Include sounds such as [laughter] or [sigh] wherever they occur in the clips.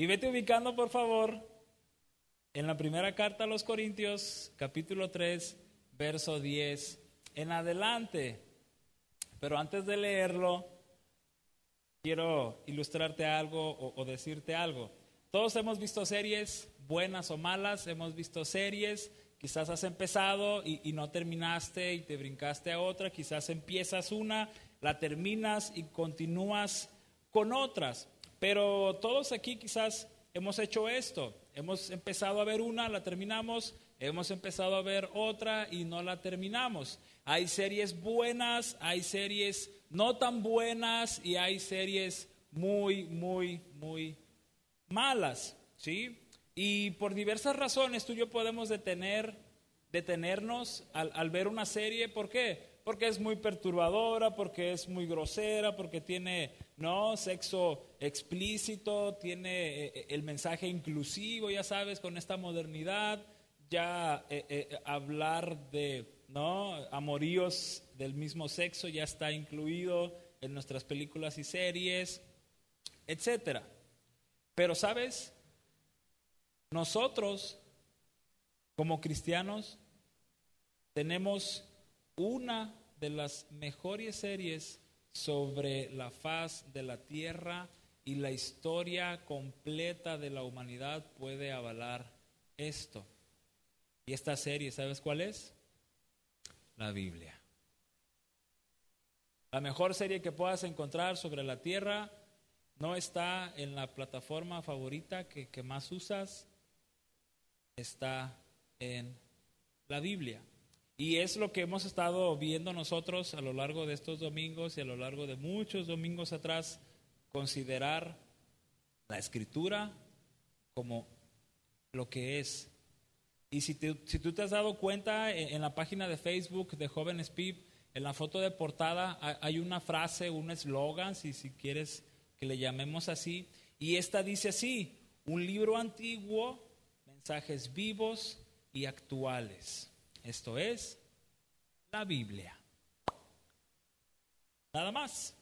Y vete ubicando, por favor, en la primera carta a los Corintios, capítulo 3, verso 10 en adelante. Pero antes de leerlo, quiero ilustrarte algo o, decirte algo. Todos hemos visto series, buenas o malas, hemos visto series Quizás has empezado y, no terminaste y te brincaste a otra, quizás empiezas una, la terminas y continúas con otras. Pero todos aquí quizás hemos hecho esto. Hemos empezado a ver una, la terminamos, hemos empezado a ver otra y no la terminamos. Hay series buenas, hay series no tan buenas y hay series muy, muy, muy malas. ¿Sí? Y por diversas razones tú y yo podemos detener, detenernos al, ver una serie. ¿Por qué? Porque es muy perturbadora, porque es muy grosera, porque tiene no sexo explícito, tiene eh, eh, el mensaje inclusivo, ya sabes, con esta modernidad, ya eh, hablar de no amoríos del mismo sexo ya está incluido en nuestras películas y series, etcétera. Pero sabes, nosotros, como cristianos, tenemos una de las mejores series sobre la faz de la tierra y la historia completa de la humanidad puede avalar esto. Y esta serie, ¿sabes cuál es? La Biblia. La mejor serie que puedas encontrar sobre la tierra no está en la plataforma favorita que, que más usas, está en la Biblia. Y es lo que hemos estado viendo nosotros a lo largo de estos domingos y a lo largo de muchos domingos atrás, considerar la escritura como lo que es. Y si, si tú te has dado cuenta, en, la página de Facebook de Jóvenes PIB, en la foto de portada hay una frase, un eslogan, si, si quieres que le llamemos así, y esta dice así, un libro antiguo mensajes vivos y actuales. Esto es la Biblia. Nada más.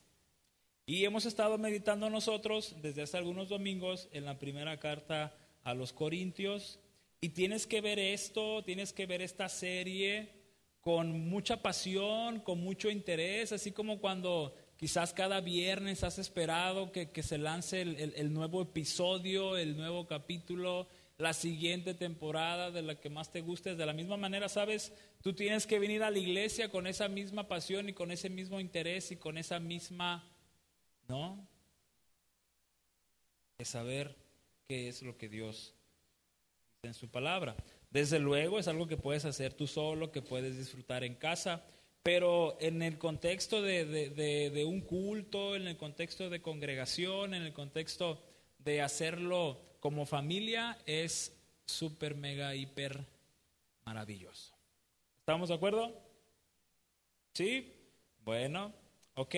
Y hemos estado meditando nosotros desde hace algunos domingos en la primera carta a los Corintios. Y tienes que ver esto, tienes que ver esta serie con mucha pasión, con mucho interés, así como cuando quizás cada viernes has esperado que, se lance el nuevo episodio, el nuevo capítulo la siguiente temporada de la que más te guste. De la misma manera, sabes, tú tienes que venir a la iglesia con esa misma pasión y con ese mismo interés y con esa misma, ¿no? De saber qué es lo que Dios dice en su palabra. Desde luego es algo que puedes hacer tú solo, que puedes disfrutar en casa, pero en el contexto de, de un culto, en el contexto de congregación, en el contexto de hacerlo como familia es súper, mega, hiper maravilloso. ¿Estamos de acuerdo? ¿Sí? Bueno, ok.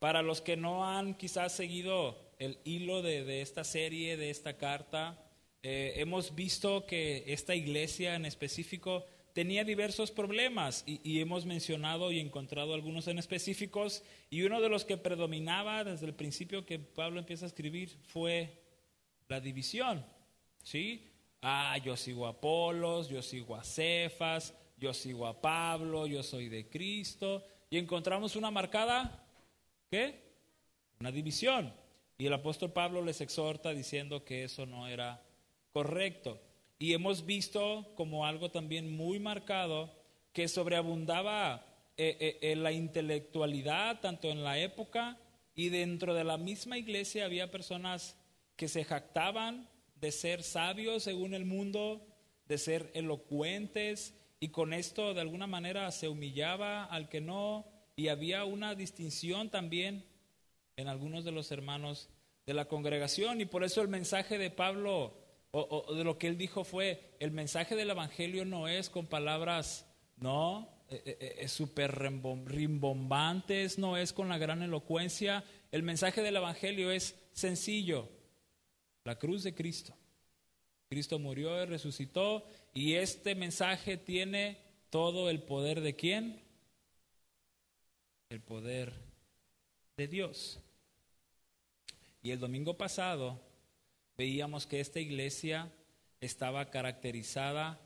Para los que no han quizás seguido el hilo de, esta serie, de esta carta, eh, hemos visto que esta iglesia en específico tenía diversos problemas y, y, hemos mencionado y encontrado algunos en específicos y uno de los que predominaba desde el principio que Pablo empieza a escribir fue la división. ¿Sí? Ah, yo sigo a Apolos, yo sigo a Cefas, yo sigo a Pablo, yo soy de Cristo. Y encontramos una marcada, ¿qué? Una división. Y el apóstol Pablo les exhorta diciendo que eso no era correcto. Y hemos visto como algo también muy marcado que sobreabundaba eh, eh, la intelectualidad, tanto en la época y dentro de la misma iglesia había personas que se jactaban de ser sabios según el mundo, de ser elocuentes, y con esto de alguna manera se humillaba al que no, y había una distinción también en algunos de los hermanos de la congregación, y por eso el mensaje de Pablo, o, de lo que él dijo fue, el mensaje del Evangelio no es con palabras, no, eh, eh, eh súper rimbombantes, no es con la gran elocuencia, el mensaje del Evangelio es sencillo, la cruz de Cristo. Cristo murió y resucitó y este mensaje tiene todo el poder de quién? El poder de Dios. Y el domingo pasado veíamos que esta iglesia estaba caracterizada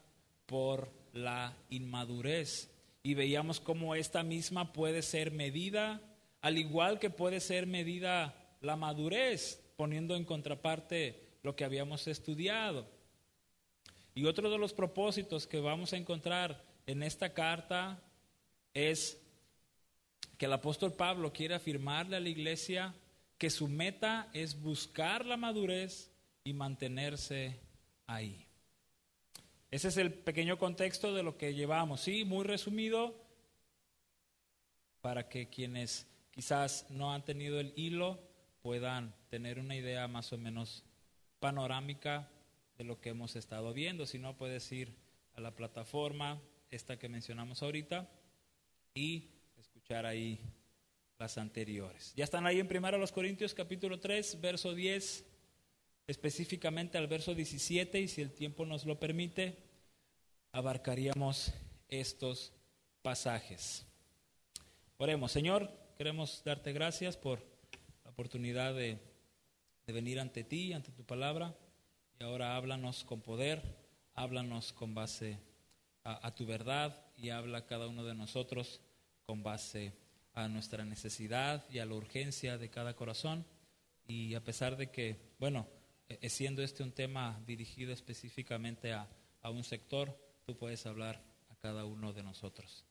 por la inmadurez y veíamos cómo esta misma puede ser medida, al igual que puede ser medida la madurez, poniendo en contraparte lo que habíamos estudiado. Y otro de los propósitos que vamos a encontrar en esta carta es que el apóstol Pablo quiere afirmarle a la iglesia que su meta es buscar la madurez y mantenerse ahí. Ese es el pequeño contexto de lo que llevamos, sí, muy resumido, para que quienes quizás no han tenido el hilo puedan tener una idea más o menos panorámica de lo que hemos estado viendo. Si no, puedes ir a la plataforma, esta que mencionamos ahorita, y escuchar ahí las anteriores. Ya están ahí en primero los Corintios capítulo 3, verso 10, específicamente al verso 17, y si el tiempo nos lo permite, abarcaríamos estos pasajes. Oremos, Señor, queremos darte gracias por la oportunidad de, de venir ante ti, ante tu palabra, y ahora háblanos con poder, háblanos con base a, tu verdad y habla cada uno de nosotros con base a nuestra necesidad y a la urgencia de cada corazón. Y a pesar de que, bueno, e, siendo este un tema dirigido específicamente a, a un sector, tú puedes hablar a cada uno de nosotros.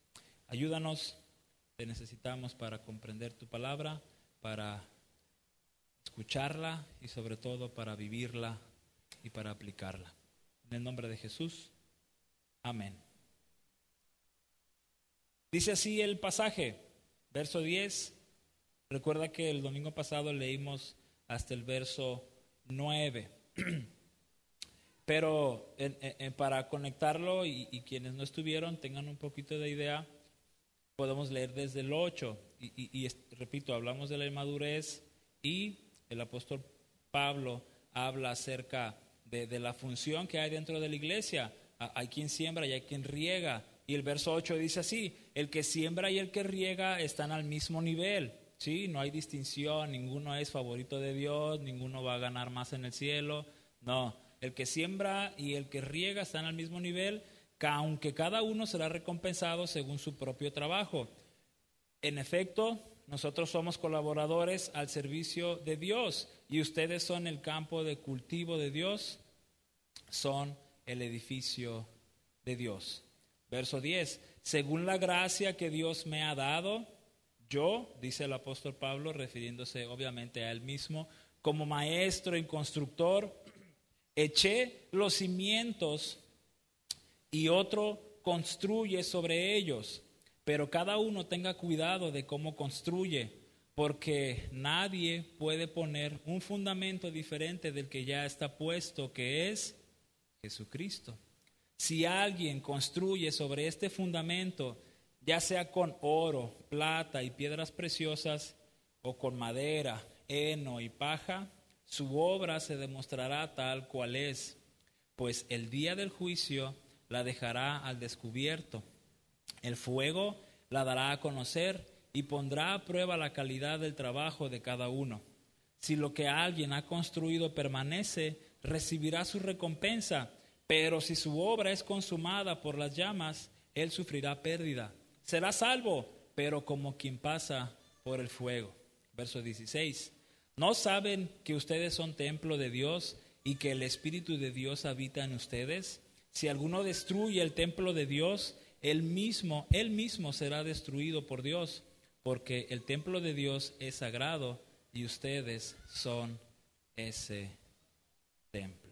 Ayúdanos, te necesitamos para comprender tu palabra, para escucharla y sobre todo para vivirla y para aplicarla. En el nombre de Jesús, amén. Dice así el pasaje, verso 10. Recuerda que el domingo pasado leímos hasta el verso 9. [clears throat] Pero para conectarlo y, quienes no estuvieron tengan un poquito de idea, podemos leer desde el 8. Y, repito, hablamos de la inmadurez y el apóstol Pablo habla acerca de, de la función que hay dentro de la iglesia. Hay quien siembra y hay quien riega y el verso 8 dice así, el que siembra y el que riega están al mismo nivel. ¿sí? No hay distinción, ninguno es favorito de Dios, ninguno va a ganar más en el cielo. No, el que siembra y el que riega están al mismo nivel, aunque cada uno será recompensado según su propio trabajo. En efecto, nosotros somos colaboradores al servicio de Dios y ustedes son el campo de cultivo de Dios, son el edificio de Dios. Verso 10, según la gracia que Dios me ha dado, yo, dice el apóstol Pablo, refiriéndose obviamente a él mismo, como maestro y constructor, eché los cimientos y otro construye sobre ellos, pero cada uno tenga cuidado de cómo construye, porque nadie puede poner un fundamento diferente del que ya está puesto, que es Jesucristo. Si alguien construye sobre este fundamento, ya sea con oro, plata y piedras preciosas, o con madera, heno y paja, su obra se demostrará tal cual es, pues el día del juicio la dejará al descubierto. El fuego la dará a conocer y pondrá a prueba la calidad del trabajo de cada uno. Si lo que alguien ha construido permanece, recibirá su recompensa pero si su obra es consumada por las llamas, él sufrirá pérdida. Será salvo, pero como quien pasa por el fuego. Verso 16. ¿No saben que ustedes son templo de Dios y que el Espíritu de Dios habita en ustedes? Si alguno destruye el templo de Dios, él mismo, él mismo será destruido por Dios, porque el templo de Dios es sagrado y ustedes son ese templo.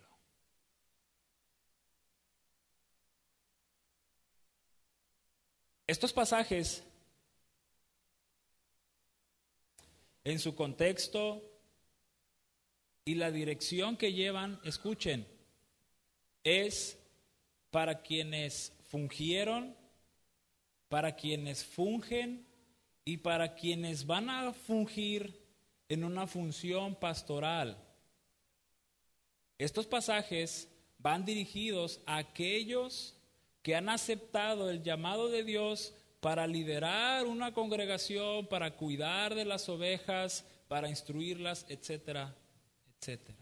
Estos pasajes, en su contexto y la dirección que llevan, escuchen, es para quienes fungieron, para quienes fungen y para quienes van a fungir en una función pastoral. Estos pasajes van dirigidos a aquellos que han aceptado el llamado de Dios para liderar una congregación, para cuidar de las ovejas, para instruirlas, etcétera, etcétera.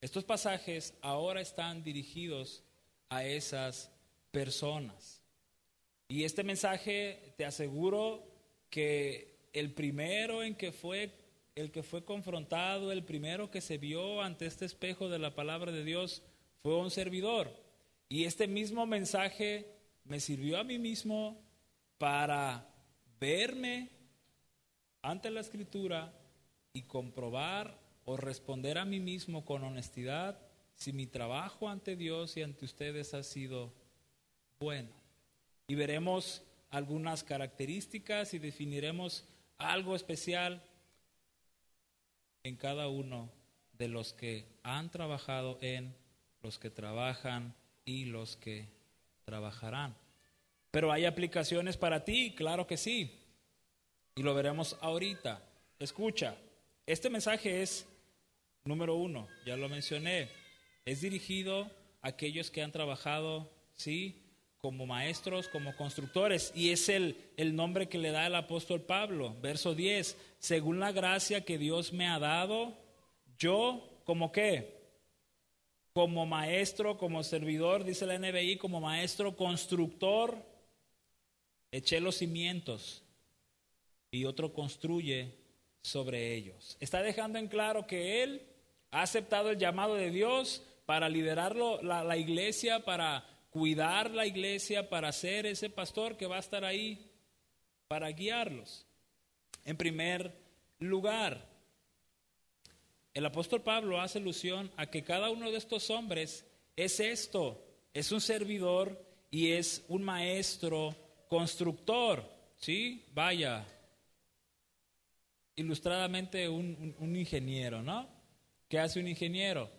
Estos pasajes ahora están dirigidos a esas personas. Y este mensaje te aseguro que el primero en que fue el que fue confrontado, el primero que se vio ante este espejo de la palabra de Dios fue un servidor. Y este mismo mensaje me sirvió a mí mismo para verme ante la escritura y comprobar o responder a mí mismo con honestidad si mi trabajo ante Dios y ante ustedes ha sido bueno. Y veremos algunas características y definiremos algo especial en cada uno de los que han trabajado en, los que trabajan y los que trabajarán. Pero hay aplicaciones para ti, claro que sí. Y lo veremos ahorita. Escucha, este mensaje es número uno, ya lo mencioné. Es dirigido a aquellos que han trabajado, sí, como maestros, como constructores. Y es el, el nombre que le da el apóstol Pablo. Verso 10, según la gracia que Dios me ha dado, yo, como qué? Como maestro, como servidor, dice la NBI, como maestro constructor, eché los cimientos y otro construye sobre ellos. Está dejando en claro que él ha aceptado el llamado de Dios para liderarlo la, la iglesia, para cuidar la iglesia, para ser ese pastor que va a estar ahí para guiarlos. En primer lugar, el apóstol Pablo hace alusión a que cada uno de estos hombres es esto, es un servidor y es un maestro constructor, ¿sí? Vaya, ilustradamente un, ingeniero, ¿no? ¿Qué hace un ingeniero?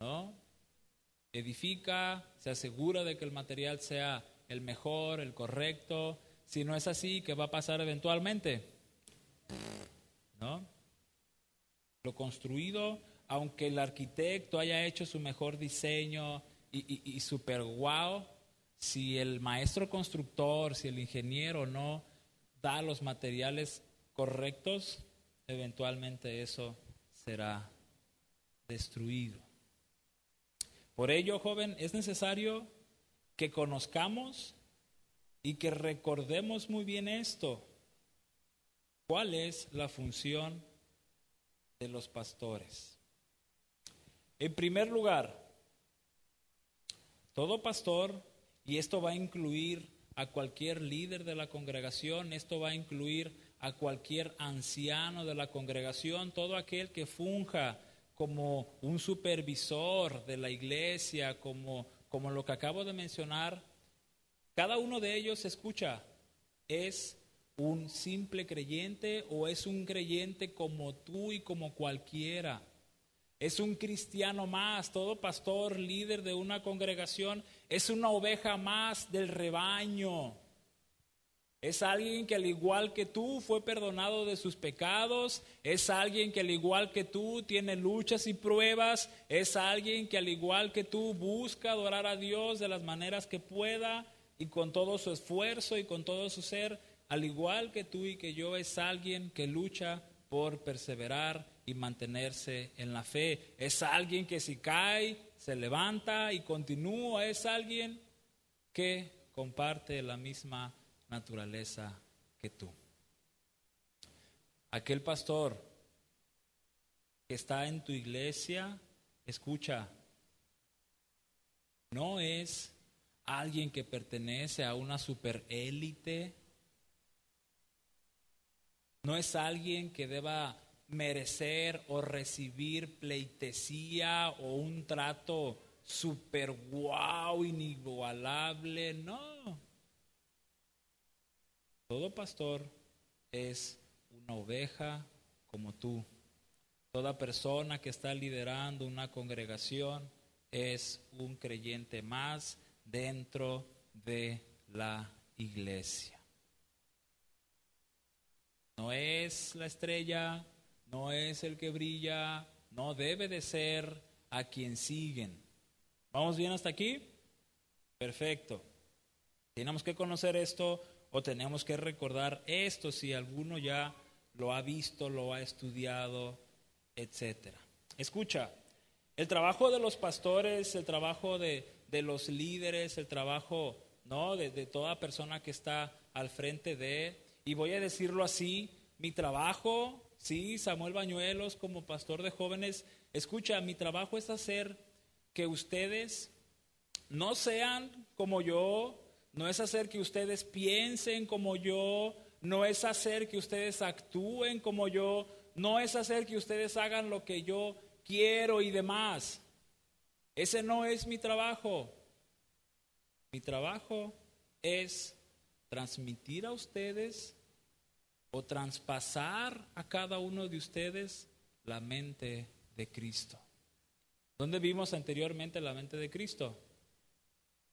¿No? edifica, se asegura de que el material sea el mejor, el correcto. Si no es así, ¿qué va a pasar eventualmente? ¿No? Lo construido, aunque el arquitecto haya hecho su mejor diseño y, y, super wow, si el maestro constructor, si el ingeniero no da los materiales correctos, eventualmente eso será destruido. Por ello, joven, es necesario que conozcamos y que recordemos muy bien esto. ¿Cuál es la función de los pastores? En primer lugar, todo pastor, y esto va a incluir a cualquier líder de la congregación, esto va a incluir a cualquier anciano de la congregación, todo aquel que funja como un supervisor de la iglesia, como, como lo que acabo de mencionar, cada uno de ellos, escucha, es un simple creyente o es un creyente como tú y como cualquiera. Es un cristiano más, todo pastor, líder de una congregación, es una oveja más del rebaño. Es alguien que al igual que tú fue perdonado de sus pecados. Es alguien que al igual que tú tiene luchas y pruebas. Es alguien que al igual que tú busca adorar a Dios de las maneras que pueda y con todo su esfuerzo y con todo su ser. Al igual que tú y que yo es alguien que lucha por perseverar y mantenerse en la fe. Es alguien que si cae, se levanta y continúa. Es alguien que comparte la misma naturaleza que tú. Aquel pastor que está en tu iglesia, escucha, no es alguien que pertenece a una superélite, no es alguien que deba merecer o recibir pleitesía o un trato super guau, inigualable, no. Todo pastor es una oveja como tú. Toda persona que está liderando una congregación es un creyente más dentro de la iglesia. No es la estrella, no es el que brilla, no debe de ser a quien siguen. ¿Vamos bien hasta aquí? Perfecto. Tenemos que conocer esto o tenemos que recordar esto si alguno ya lo ha visto, lo ha estudiado, etcétera. Escucha, El trabajo de los pastores, el trabajo de, los líderes, el trabajo ¿no? De, de, toda persona que está al frente de, y voy a decirlo así, mi trabajo, sí, Samuel Bañuelos como pastor de jóvenes, escucha, mi trabajo es hacer que ustedes no sean como yo, no es hacer que ustedes piensen como yo, no es hacer que ustedes actúen como yo, no es hacer que ustedes hagan lo que yo quiero y demás. Ese no es mi trabajo. Mi trabajo es transmitir a ustedes o traspasar a cada uno de ustedes la mente de Cristo. ¿Dónde vimos anteriormente la mente de Cristo?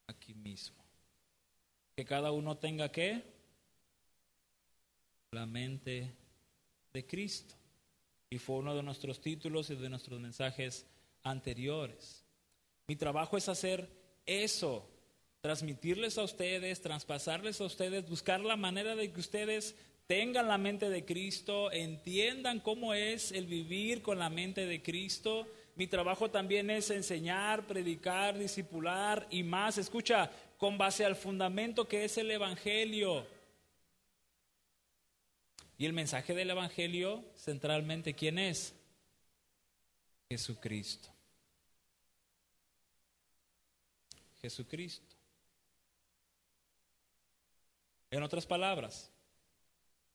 Aquí mismo. Que cada uno tenga qué? La mente de Cristo. Y fue uno de nuestros títulos y de nuestros mensajes anteriores. Mi trabajo es hacer eso, transmitirles a ustedes, traspasarles a ustedes, buscar la manera de que ustedes tengan la mente de Cristo, entiendan cómo es el vivir con la mente de Cristo. Mi trabajo también es enseñar, predicar, discipular y más. Escucha, con base al fundamento que es el Evangelio. Y el mensaje del Evangelio, centralmente, ¿quién es? Jesucristo. Jesucristo. En otras palabras,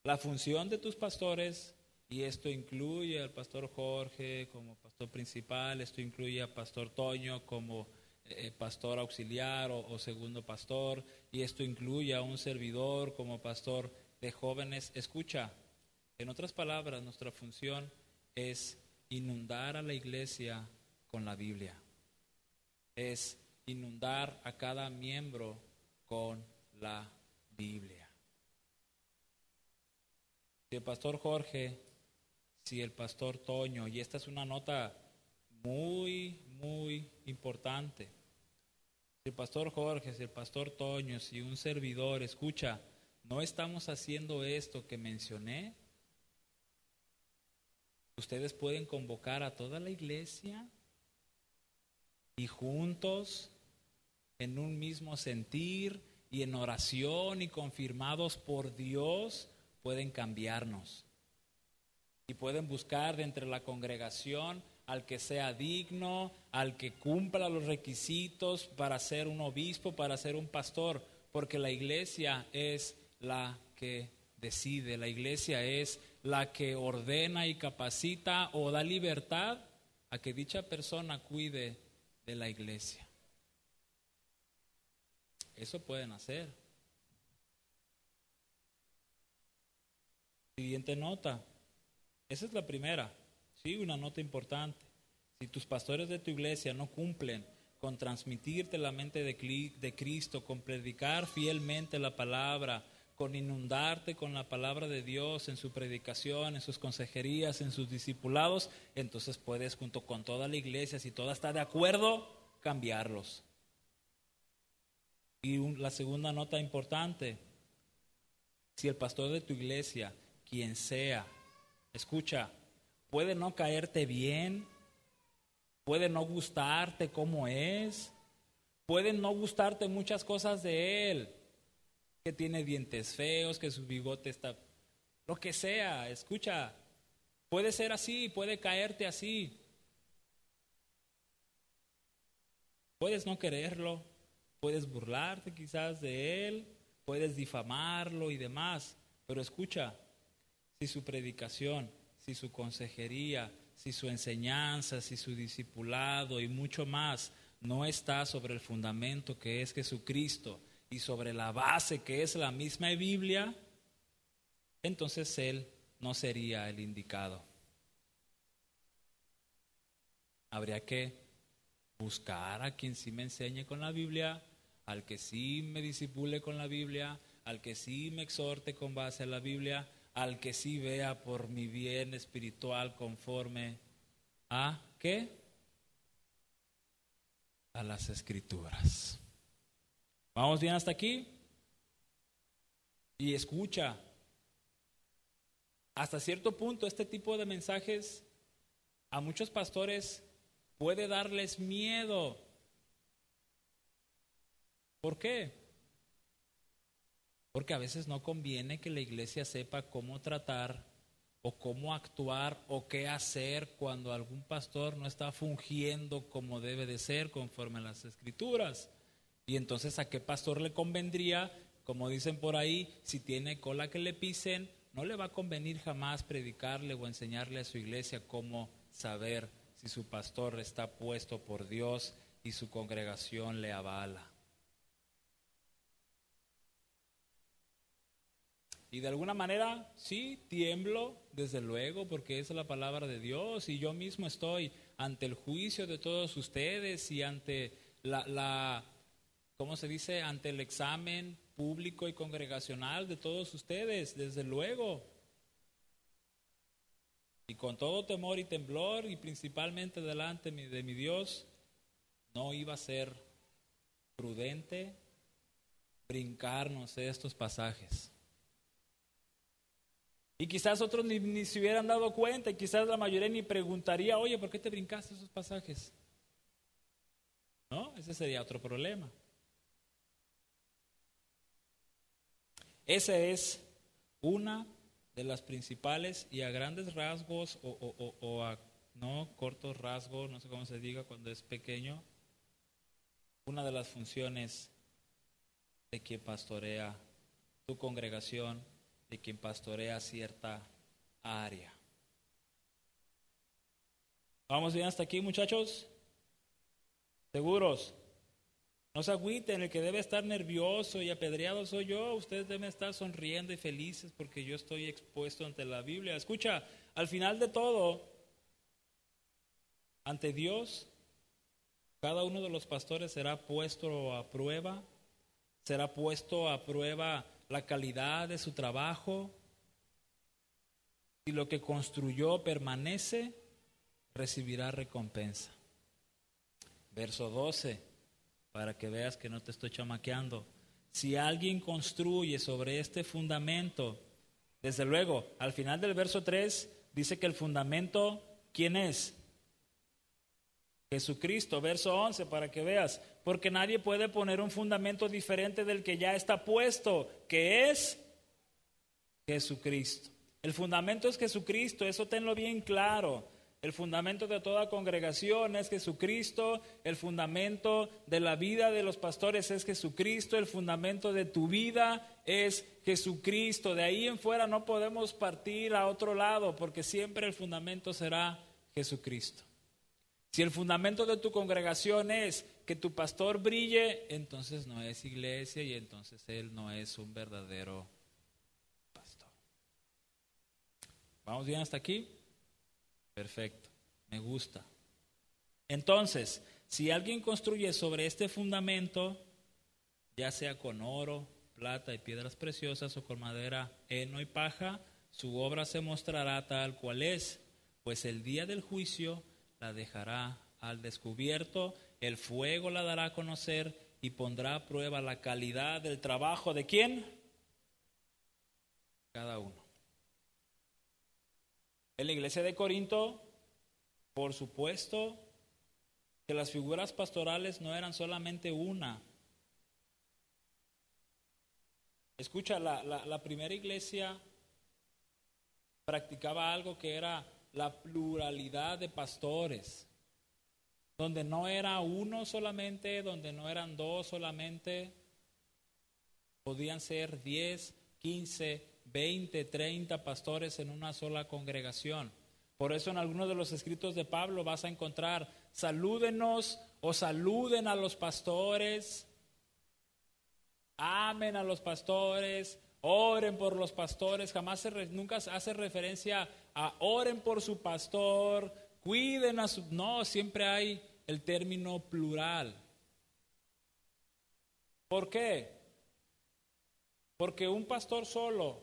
la función de tus pastores, y esto incluye al pastor Jorge como pastor principal, esto incluye al pastor Toño como eh, pastor auxiliar o, segundo pastor, y esto incluye a un servidor como pastor de jóvenes. Escucha, en otras palabras, nuestra función es inundar a la iglesia con la Biblia. Es inundar a cada miembro con la Biblia. Si el pastor Jorge, si el pastor Toño, y esta es una nota muy, muy importante. Si el pastor Jorge, si el pastor Toño, si un servidor escucha, no estamos haciendo esto que mencioné, ustedes pueden convocar a toda la iglesia y juntos, en un mismo sentir y en oración y confirmados por Dios, pueden cambiarnos y pueden buscar de entre la congregación al que sea digno, al que cumpla los requisitos para ser un obispo, para ser un pastor, porque la iglesia es la que decide, la iglesia es la que ordena y capacita o da libertad a que dicha persona cuide de la iglesia. Eso pueden hacer. Siguiente nota. Esa es la primera. Sí, una nota importante. Si tus pastores de tu iglesia no cumplen con transmitirte la mente de, Cristo, con predicar fielmente la palabra, con inundarte con la palabra de Dios en su predicación, en sus consejerías, en sus discipulados, entonces puedes junto con toda la iglesia, si toda está de acuerdo, cambiarlos. Y la segunda nota importante, si el pastor de tu iglesia quien sea. Escucha, puede no caerte bien, puede no gustarte como es, pueden no gustarte muchas cosas de él, que tiene dientes feos, que su bigote está, lo que sea, escucha, puede ser así, puede caerte así. Puedes no quererlo, puedes burlarte quizás de él, puedes difamarlo y demás, pero escucha, si su predicación, si su consejería, si su enseñanza, si su discipulado y mucho más no está sobre el fundamento que es Jesucristo y sobre la base que es la misma Biblia, entonces Él no sería el indicado. Habría que buscar a quien sí me enseñe con la Biblia, al que sí me disipule con la Biblia, al que sí me exhorte con base a la Biblia, al que sí vea por mi bien espiritual conforme a qué? A las escrituras. ¿Vamos bien hasta aquí? Y escucha, hasta cierto punto este tipo de mensajes a muchos pastores puede darles miedo. ¿Por qué? Porque a veces no conviene que la iglesia sepa cómo tratar o cómo actuar o qué hacer cuando algún pastor no está fungiendo como debe de ser conforme a las escrituras. Y entonces a qué pastor le convendría, como dicen por ahí, si tiene cola que le pisen, no le va a convenir jamás predicarle o enseñarle a su iglesia cómo saber si su pastor está puesto por Dios y su congregación le avala. Y de alguna manera, sí, tiemblo, desde luego, porque es la palabra de Dios y yo mismo estoy ante el juicio de todos ustedes y ante la, la ¿cómo se dice? Ante el examen público y congregacional de todos ustedes, desde luego. Y con todo temor y temblor y principalmente delante de mi Dios, no iba a ser prudente brincarnos estos pasajes. Y quizás otros ni, se hubieran dado cuenta y quizás la mayoría ni preguntaría, oye, ¿por qué te brincaste esos pasajes? ¿No? Ese sería otro problema. Esa es una de las principales y a grandes rasgos o, a no cortos rasgos, no sé cómo se diga cuando es pequeño, una de las funciones de quien pastorea tu congregación de quien pastorea cierta área. ¿Vamos bien hasta aquí, muchachos? ¿Seguros? No se agüiten, el que debe estar nervioso y apedreado soy yo. Ustedes deben estar sonriendo y felices porque yo estoy expuesto ante la Biblia. Escucha, al final de todo, ante Dios, cada uno de los pastores será puesto a prueba, será puesto a prueba la calidad de su trabajo. Si lo que construyó permanece, recibirá recompensa. Verso 12, para que veas que no te estoy chamaqueando. Si alguien construye sobre este fundamento, desde luego, al final del verso 3 dice que el fundamento, ¿quién es? Jesucristo, verso 11, para que veas, porque nadie puede poner un fundamento diferente del que ya está puesto, que es Jesucristo. El fundamento es Jesucristo, eso tenlo bien claro. El fundamento de toda congregación es Jesucristo, el fundamento de la vida de los pastores es Jesucristo, el fundamento de tu vida es Jesucristo. De ahí en fuera no podemos partir a otro lado porque siempre el fundamento será Jesucristo. Si el fundamento de tu congregación es que tu pastor brille, entonces no es iglesia y entonces él no es un verdadero pastor. ¿Vamos bien hasta aquí? Perfecto, me gusta. Entonces, si alguien construye sobre este fundamento, ya sea con oro, plata y piedras preciosas o con madera, heno y paja, su obra se mostrará tal cual es, pues el día del juicio la dejará al descubierto, el fuego la dará a conocer y pondrá a prueba la calidad del trabajo de quién? Cada uno. En la iglesia de Corinto, por supuesto, que las figuras pastorales no eran solamente una. Escucha, la, la primera iglesia practicaba algo que era la pluralidad de pastores, donde no era uno solamente, donde no eran dos solamente, podían ser 10, 15, 20, 30 pastores en una sola congregación. Por eso en algunos de los escritos de Pablo vas a encontrar, salúdenos o saluden a los pastores, amen a los pastores, oren por los pastores, jamás se nunca hace referencia a oren por su pastor, cuiden a su... No, siempre hay el término plural. ¿Por qué? Porque un pastor solo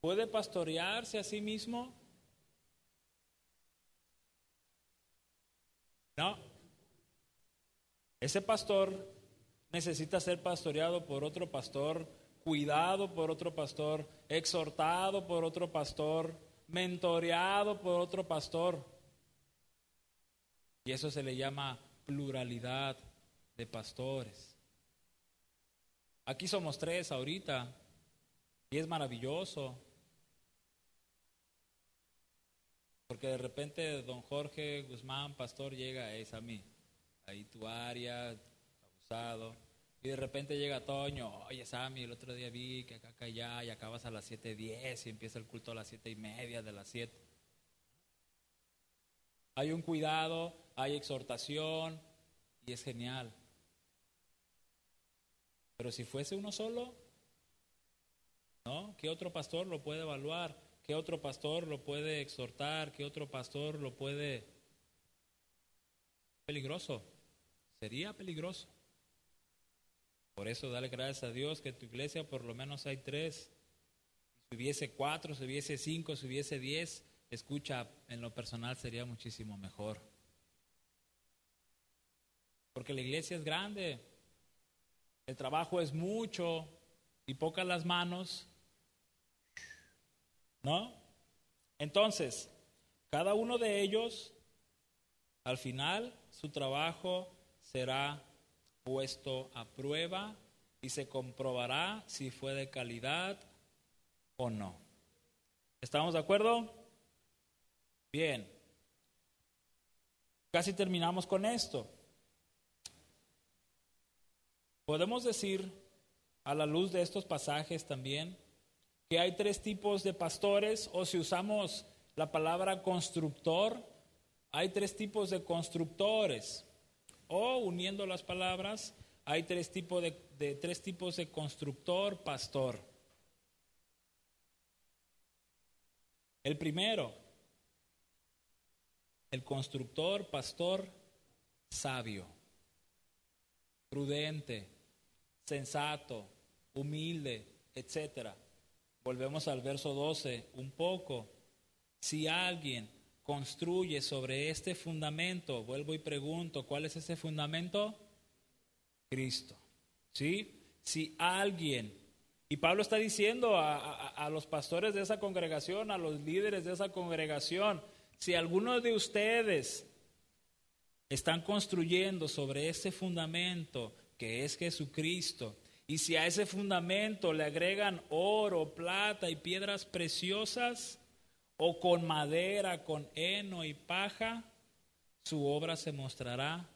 puede pastorearse a sí mismo. No. Ese pastor necesita ser pastoreado por otro pastor cuidado por otro pastor, exhortado por otro pastor, mentoreado por otro pastor. Y eso se le llama pluralidad de pastores. Aquí somos tres ahorita y es maravilloso. Porque de repente don Jorge Guzmán, pastor, llega, es a mí, ahí tu área, abusado. Y de repente llega Toño, oye Sammy, el otro día vi que acá, acá, allá, y acabas a las 7.10 y empieza el culto a las siete y media de las 7. Hay un cuidado, hay exhortación y es genial. Pero si fuese uno solo, ¿no? ¿Qué otro pastor lo puede evaluar? ¿Qué otro pastor lo puede exhortar? ¿Qué otro pastor lo puede... Peligroso. Sería peligroso. Por eso dale gracias a Dios que en tu iglesia por lo menos hay tres. Si hubiese cuatro, si hubiese cinco, si hubiese diez, escucha, en lo personal sería muchísimo mejor. Porque la iglesia es grande, el trabajo es mucho y pocas las manos, ¿no? Entonces, cada uno de ellos, al final, su trabajo será puesto a prueba y se comprobará si fue de calidad o no. ¿Estamos de acuerdo? Bien. Casi terminamos con esto. Podemos decir, a la luz de estos pasajes también, que hay tres tipos de pastores, o si usamos la palabra constructor, hay tres tipos de constructores. O uniendo las palabras, hay tres tipos de, tres tipos de constructor, pastor. El primero, el constructor, pastor, sabio, prudente, sensato, humilde, etc. Volvemos al verso 12 un poco. Si alguien construye sobre este fundamento, vuelvo y pregunto, ¿cuál es ese fundamento? Cristo. ¿Sí? Si alguien, y Pablo está diciendo a, a, los pastores de esa congregación, a los líderes de esa congregación, si alguno de ustedes están construyendo sobre ese fundamento que es Jesucristo, y si a ese fundamento le agregan oro, plata y piedras preciosas, o con madera, con heno y paja, su obra se mostrará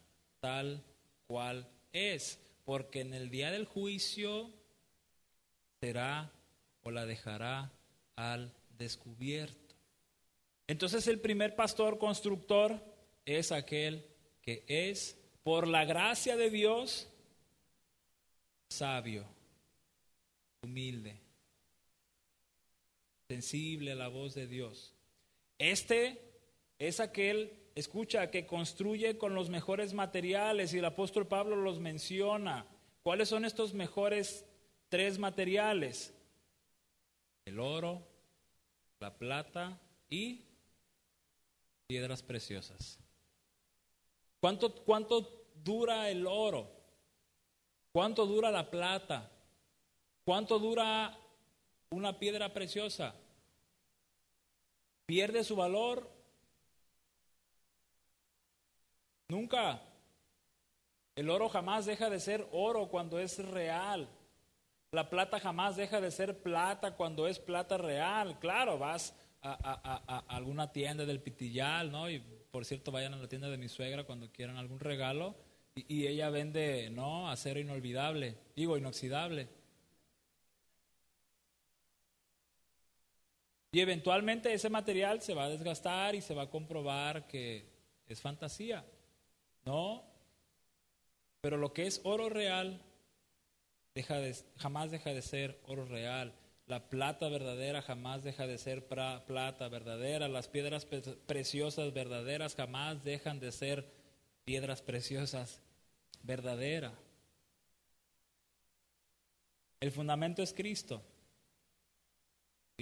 tal cual es, porque en el día del juicio será o la dejará al descubierto. Entonces el primer pastor constructor es aquel que es, por la gracia de Dios, sabio, humilde, sensible a la voz de Dios. Este es aquel, escucha, que construye con los mejores materiales y el apóstol Pablo los menciona. ¿Cuáles son estos mejores tres materiales? El oro, la plata y piedras preciosas. ¿Cuánto, cuánto dura el oro? ¿Cuánto dura la plata? ¿Cuánto dura una piedra preciosa? Pierde su valor? Nunca. El oro jamás deja de ser oro cuando es real. La plata jamás deja de ser plata cuando es plata real. Claro, vas a, alguna tienda del pitillal, ¿no? Y por cierto, vayan a la tienda de mi suegra cuando quieran algún regalo. Y, y ella vende, ¿no? Acero inolvidable, digo, inoxidable. Y eventualmente ese material se va a desgastar y se va a comprobar que es fantasía. No, pero lo que es oro real deja de, jamás deja de ser oro real. La plata verdadera jamás deja de ser plata verdadera. Las piedras preciosas verdaderas jamás dejan de ser piedras preciosas verdaderas. El fundamento es Cristo.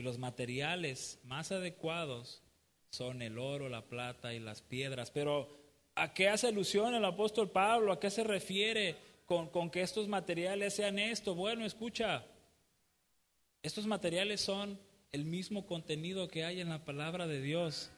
Y los materiales más adecuados son el oro, la plata y las piedras. Pero ¿a qué hace alusión el apóstol Pablo? ¿A qué se refiere con, con que estos materiales sean esto? Bueno, escucha, estos materiales son el mismo contenido que hay en la palabra de Dios.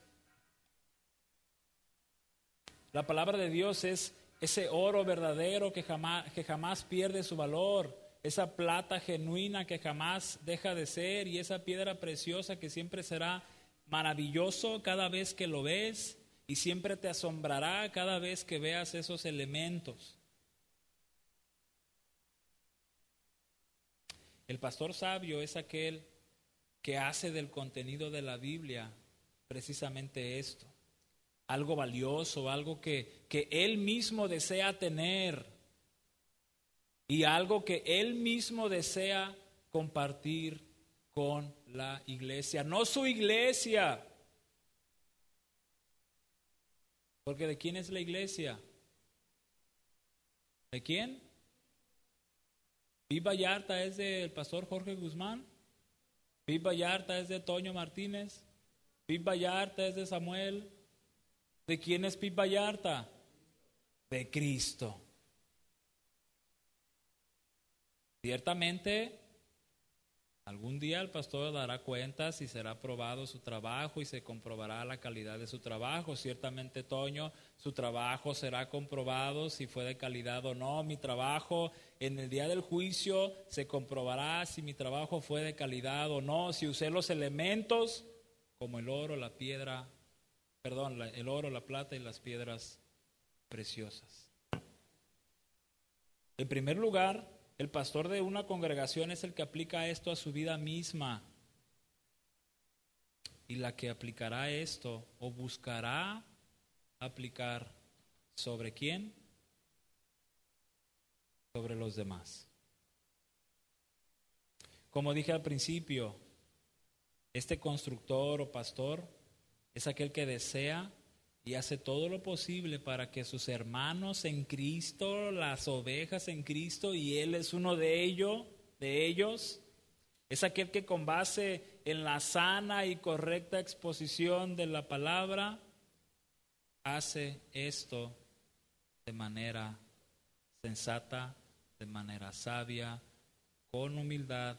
La palabra de Dios es ese oro verdadero que jamás, que jamás pierde su valor, esa plata genuina que jamás deja de ser y esa piedra preciosa que siempre será maravilloso cada vez que lo ves y siempre te asombrará cada vez que veas esos elementos. El pastor sabio es aquel que hace del contenido de la Biblia precisamente esto, algo valioso, algo que, que él mismo desea tener y algo que él mismo desea compartir con la iglesia, no su iglesia. Porque ¿de quién es la iglesia? ¿De quién? Pip Vallarta es del pastor Jorge Guzmán. Pip Vallarta es de Toño Martínez. Pip Vallarta es de Samuel. ¿De quién es Pip Vallarta? De Cristo. Ciertamente, algún día el pastor dará cuentas y será probado su trabajo y se comprobará la calidad de su trabajo. Ciertamente, Toño, su trabajo será comprobado si fue de calidad o no. Mi trabajo en el día del juicio se comprobará si mi trabajo fue de calidad o no, si usé los elementos como el oro, la piedra, perdón, el oro, la plata y las piedras preciosas. En primer lugar, el pastor de una congregación es el que aplica esto a su vida misma. Y la que aplicará esto o buscará aplicar sobre quién? Sobre los demás. Como dije al principio, este constructor o pastor es aquel que desea y hace todo lo posible para que sus hermanos en Cristo, las ovejas en Cristo, y él es uno de ellos, de ellos, es aquel que con base en la sana y correcta exposición de la palabra hace esto de manera sensata, de manera sabia, con humildad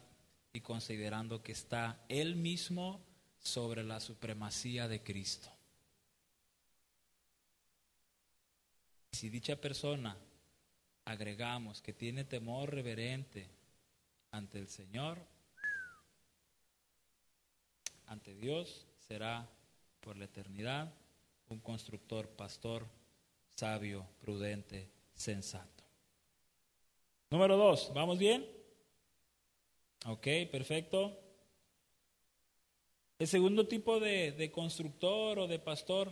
y considerando que está él mismo sobre la supremacía de Cristo. Si dicha persona agregamos que tiene temor reverente ante el Señor, ante Dios, será por la eternidad un constructor, pastor, sabio, prudente, sensato. Número dos, ¿vamos bien? Ok, perfecto. El segundo tipo de, de constructor o de pastor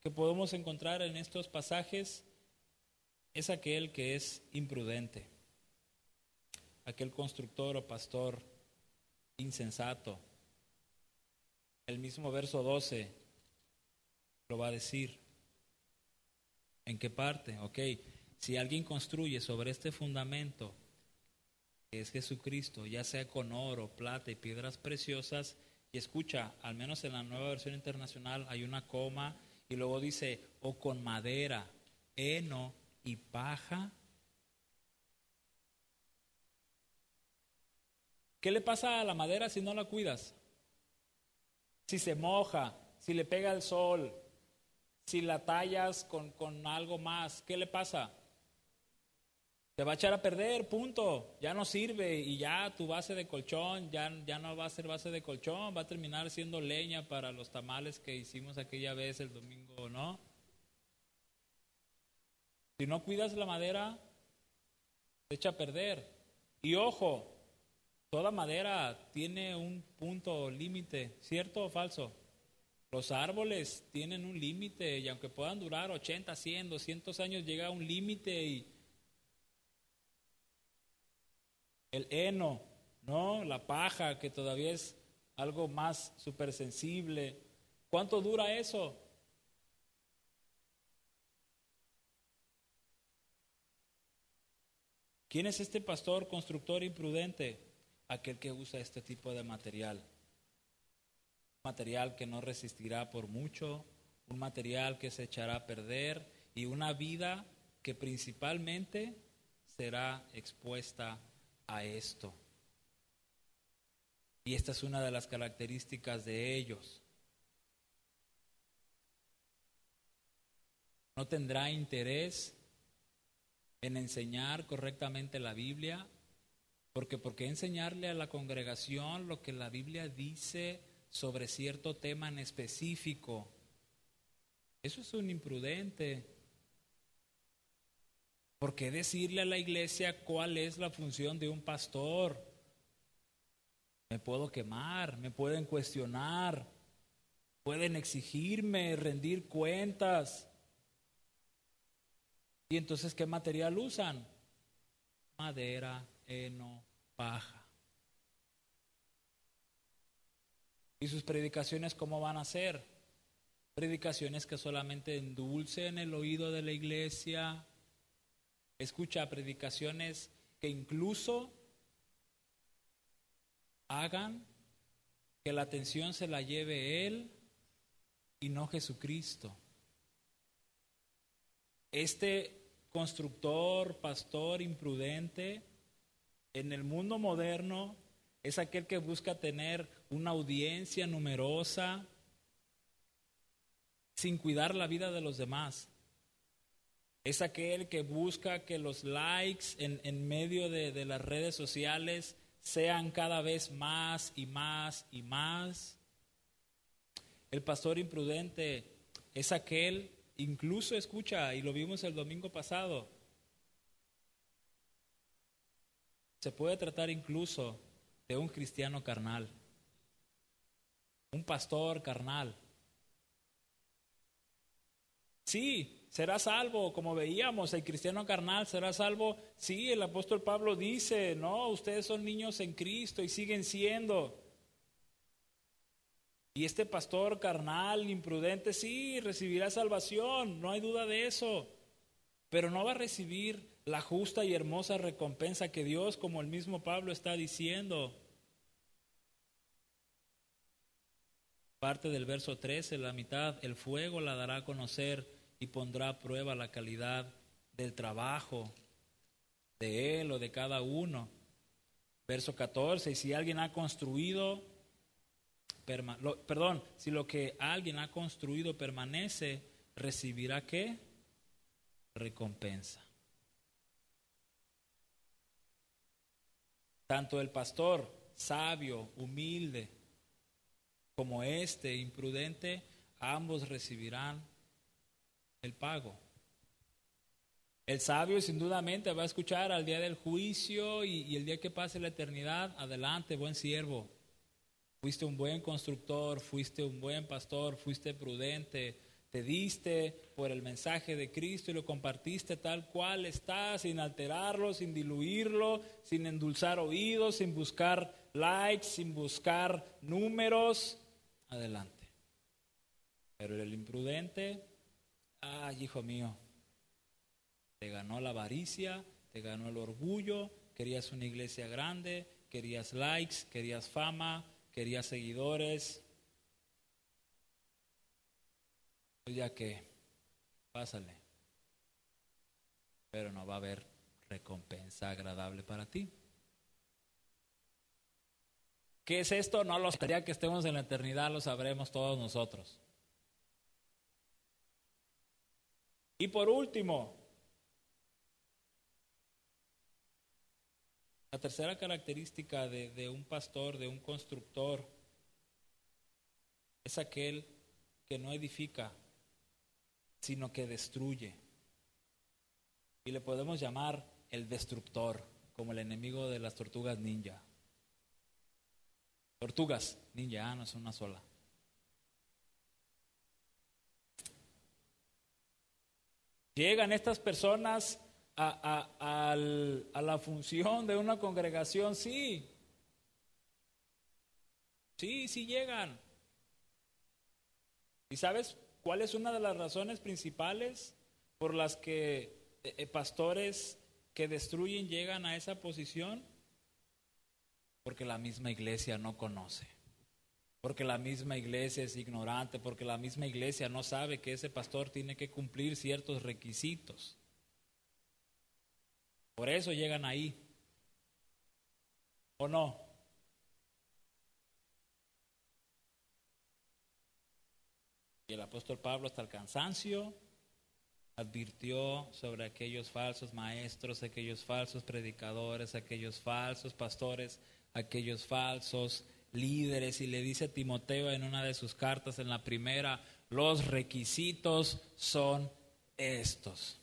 que podemos encontrar en estos pasajes es aquel que es imprudente, aquel constructor o pastor insensato. El mismo verso 12 lo va a decir. ¿En qué parte? Ok, si alguien construye sobre este fundamento, que es Jesucristo, ya sea con oro, plata y piedras preciosas, y escucha, al menos en la nueva versión internacional hay una coma y luego dice, o con madera, heno y paja. ¿Qué le pasa a la madera si no la cuidas? Si se moja, si le pega el sol, si la tallas con, con algo más, ¿qué le pasa? Se va a echar a perder, punto. Ya no sirve y ya tu base de colchón ya, ya no va a ser base de colchón, va a terminar siendo leña para los tamales que hicimos aquella vez el domingo, ¿no? Si no cuidas la madera, se echa a perder. Y ojo, toda madera tiene un punto límite, ¿cierto o falso? Los árboles tienen un límite y aunque puedan durar 80, 100, 200 años, llega a un límite y el heno, ¿no? La paja, que todavía es algo más supersensible. ¿Cuánto dura eso? ¿Quién es este pastor constructor imprudente? Aquel que usa este tipo de material. Un material que no resistirá por mucho, un material que se echará a perder y una vida que principalmente será expuesta a esto. Y esta es una de las características de ellos. no tendrá interés en enseñar correctamente la Biblia, porque ¿por qué enseñarle a la congregación lo que la Biblia dice sobre cierto tema en específico? Eso es un imprudente. ¿Por qué decirle a la iglesia cuál es la función de un pastor? Me puedo quemar, me pueden cuestionar, pueden exigirme rendir cuentas. ¿Y entonces qué material usan? Madera, heno, paja. ¿Y sus predicaciones cómo van a ser? Predicaciones que solamente endulcen el oído de la iglesia. Escucha predicaciones que incluso hagan que la atención se la lleve Él y no Jesucristo. Este constructor, pastor imprudente, en el mundo moderno es aquel que busca tener una audiencia numerosa sin cuidar la vida de los demás. Es aquel que busca que los likes en, medio de, de las redes sociales sean cada vez más y más y más. El pastor imprudente es aquel Incluso escucha, y lo vimos el domingo pasado, se puede tratar incluso de un cristiano carnal, un pastor carnal. Sí, será salvo, como veíamos, el cristiano carnal será salvo. Sí, el apóstol Pablo dice, no, ustedes son niños en Cristo y siguen siendo. Y este pastor carnal, imprudente, sí, recibirá salvación, no hay duda de eso, pero no va a recibir la justa y hermosa recompensa que Dios, como el mismo Pablo está diciendo. Parte del verso 13, la mitad, el fuego la dará a conocer y pondrá a prueba la calidad del trabajo de él o de cada uno. Verso 14, y si alguien ha construido perdón, si lo que alguien ha construido permanece, recibirá qué? Recompensa. Tanto el pastor sabio, humilde, como este imprudente, ambos recibirán el pago. El sabio sin dudamente va a escuchar al día del juicio y, y el día que pase la eternidad, adelante, buen siervo, Fuiste un buen constructor, fuiste un buen pastor, fuiste prudente, te diste por el mensaje de Cristo y lo compartiste tal cual está, sin alterarlo, sin diluirlo, sin endulzar oídos, sin buscar likes, sin buscar números. Adelante. Pero el imprudente, ay hijo mío, te ganó la avaricia, te ganó el orgullo, querías una iglesia grande, querías likes, querías fama, quería seguidores. Ya que, pásale. Pero no va a haber recompensa agradable para ti. ¿Qué es esto? No lo estaría que estemos en la eternidad, lo sabremos todos nosotros. Y por último, La tercera característica de, un pastor, de un constructor, es aquel que no edifica, sino que destruye. Y le podemos llamar el destructor, como el enemigo de las tortugas ninja. Tortugas ninja, ah, no es una sola. Llegan estas personas a, la función de una congregación, sí. Sí, sí llegan. ¿Y sabes cuál es una de las razones principales por las que eh, eh, pastores que destruyen llegan a esa posición? Porque la misma iglesia no conoce. Porque la misma iglesia es ignorante, porque la misma iglesia no sabe que ese pastor tiene que cumplir ciertos requisitos. Por eso llegan ahí. ¿O no? Y el apóstol Pablo hasta el cansancio advirtió sobre aquellos falsos maestros, aquellos falsos predicadores, aquellos falsos pastores, aquellos falsos líderes y le dice a Timoteo en una de sus cartas, en la primera, los requisitos son estos.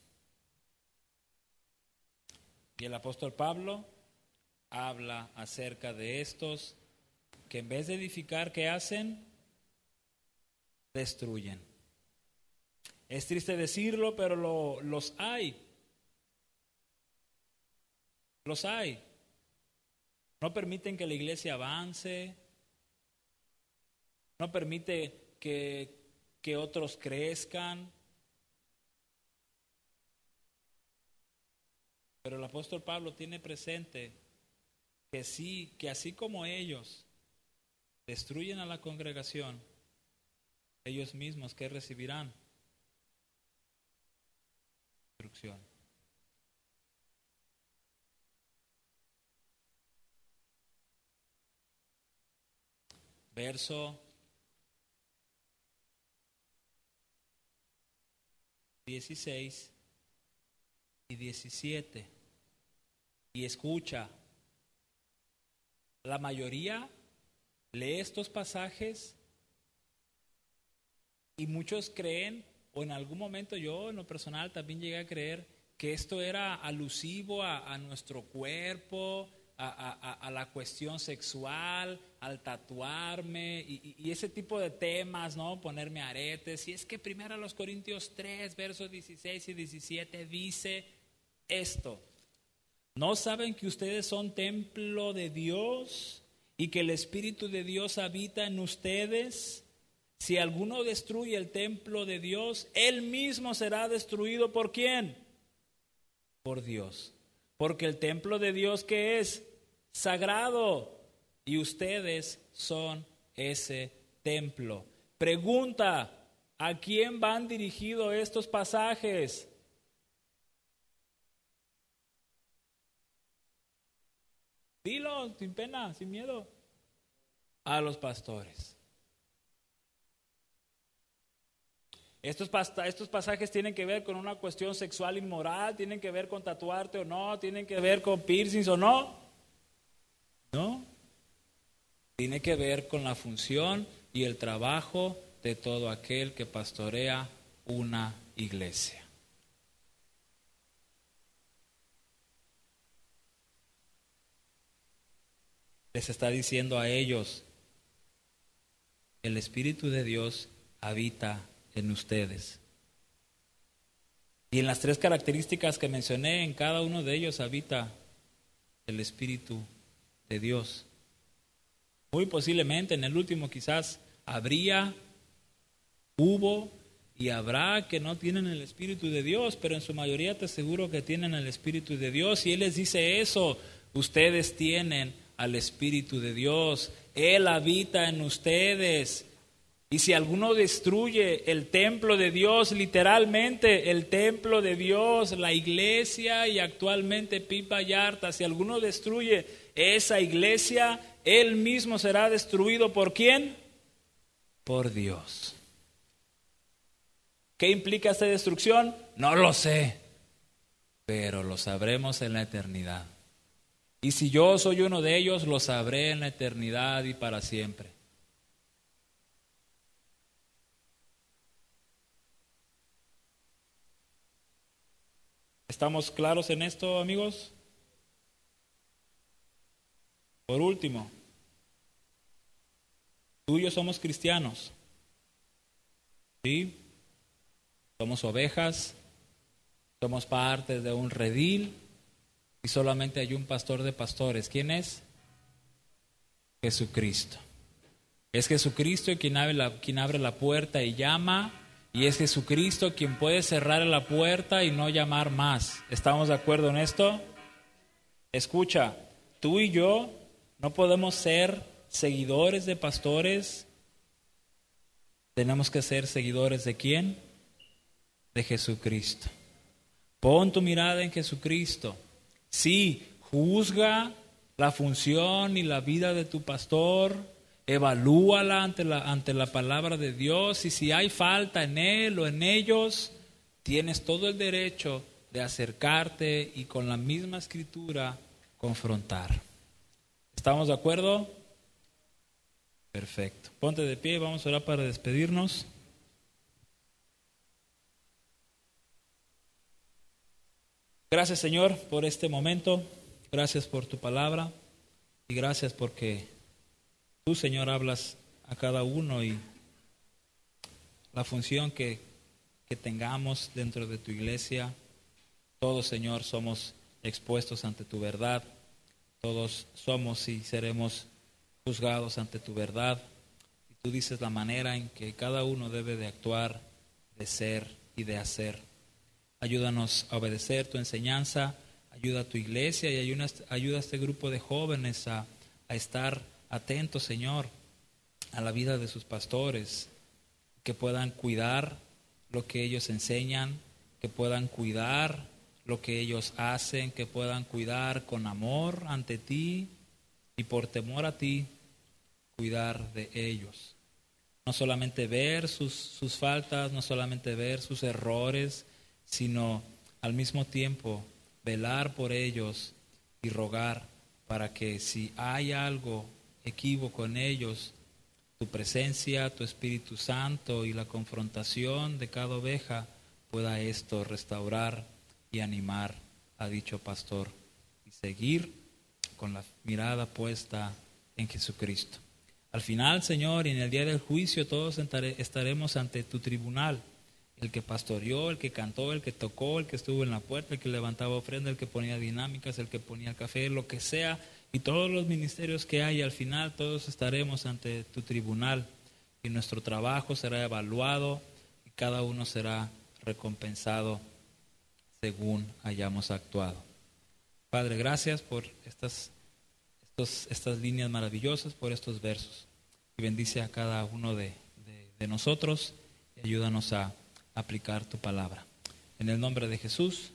Y el apóstol Pablo habla acerca de estos que en vez de edificar, ¿qué hacen? Destruyen. Es triste decirlo, pero los hay. Los hay. No permiten que la iglesia avance. No permite que otros crezcan. Pero el apóstol Pablo tiene presente que sí, que así como ellos destruyen a la congregación, ellos mismos que recibirán destrucción. Verso 16 y 17. Y escucha, la mayoría lee estos pasajes y muchos creen, o en algún momento yo en lo personal también llegué a creer que esto era alusivo a, nuestro cuerpo, a, la cuestión sexual, al tatuarme y, y, ese tipo de temas, ¿no? Ponerme aretes. Y es que primero los Corintios 3, versos 16 y 17 dice esto. ¿No saben que ustedes son templo de Dios y que el Espíritu de Dios habita en ustedes? Si alguno destruye el templo de Dios, él mismo será destruido por quién? Por Dios. Porque el templo de Dios que es sagrado y ustedes son ese templo. Pregunta, ¿a quién van dirigidos estos pasajes? Sin pena, sin miedo. A los pastores. Estos, estos pasajes tienen que ver con una cuestión sexual inmoral, tienen que ver con tatuarte o no, tienen que ver con piercings o no. No. Tiene que ver con la función y el trabajo de todo aquel que pastorea una iglesia. Les está diciendo a ellos, el Espíritu de Dios habita en ustedes. Y en las tres características que mencioné, en cada uno de ellos habita el Espíritu de Dios. Muy posiblemente en el último quizás habría, hubo y habrá que no tienen el Espíritu de Dios, pero en su mayoría te aseguro que tienen el Espíritu de Dios. Y Él les dice eso, ustedes tienen al Espíritu de Dios. Él habita en ustedes. Y si alguno destruye el templo de Dios, literalmente el templo de Dios, la iglesia y actualmente Pipa Yarta, si alguno destruye esa iglesia, él mismo será destruido por quién? Por Dios. ¿Qué implica esta destrucción? No lo sé, pero lo sabremos en la eternidad. Y si yo soy uno de ellos, lo sabré en la eternidad y para siempre. ¿Estamos claros en esto, amigos? Por último, tú y yo somos cristianos. ¿Sí? Somos ovejas, somos parte de un redil y solamente hay un pastor de pastores. ¿Quién es? Jesucristo. Es Jesucristo quien abre, la, quien abre la puerta y llama, y es Jesucristo quien puede cerrar la puerta y no llamar más. ¿Estamos de acuerdo en esto? Escucha, tú y yo no podemos ser seguidores de pastores. Tenemos que ser seguidores de quién? De Jesucristo. Pon tu mirada en Jesucristo. Sí, juzga la función y la vida de tu pastor, evalúala ante la, ante la palabra de Dios y si hay falta en él o en ellos, tienes todo el derecho de acercarte y con la misma escritura confrontar. ¿Estamos de acuerdo? Perfecto. Ponte de pie, vamos a orar para despedirnos. Gracias Señor por este momento, gracias por tu palabra y gracias porque tú Señor hablas a cada uno y la función que, que tengamos dentro de tu iglesia. Todos Señor somos expuestos ante tu verdad, todos somos y seremos juzgados ante tu verdad. Y tú dices la manera en que cada uno debe de actuar, de ser y de hacer. Ayúdanos a obedecer tu enseñanza, ayuda a tu iglesia y ayuda, ayuda a este grupo de jóvenes a, a estar atentos, Señor, a la vida de sus pastores, que puedan cuidar lo que ellos enseñan, que puedan cuidar lo que ellos hacen, que puedan cuidar con amor ante ti y por temor a ti, cuidar de ellos. No solamente ver sus, sus faltas, no solamente ver sus errores, sino al mismo tiempo velar por ellos y rogar para que si hay algo equívoco en ellos, tu presencia, tu Espíritu Santo y la confrontación de cada oveja pueda esto restaurar y animar a dicho pastor y seguir con la mirada puesta en Jesucristo. Al final, Señor, y en el día del juicio todos estaremos ante tu tribunal. El que pastoreó, el que cantó, el que tocó, el que estuvo en la puerta, el que levantaba ofrenda, el que ponía dinámicas, el que ponía café, lo que sea, y todos los ministerios que hay, al final todos estaremos ante tu tribunal y nuestro trabajo será evaluado y cada uno será recompensado según hayamos actuado. Padre, gracias por estas, estas líneas maravillosas, por estos versos. Y bendice a cada uno de, de nosotros y ayúdanos a aplicar tu palabra. En el nombre de Jesús.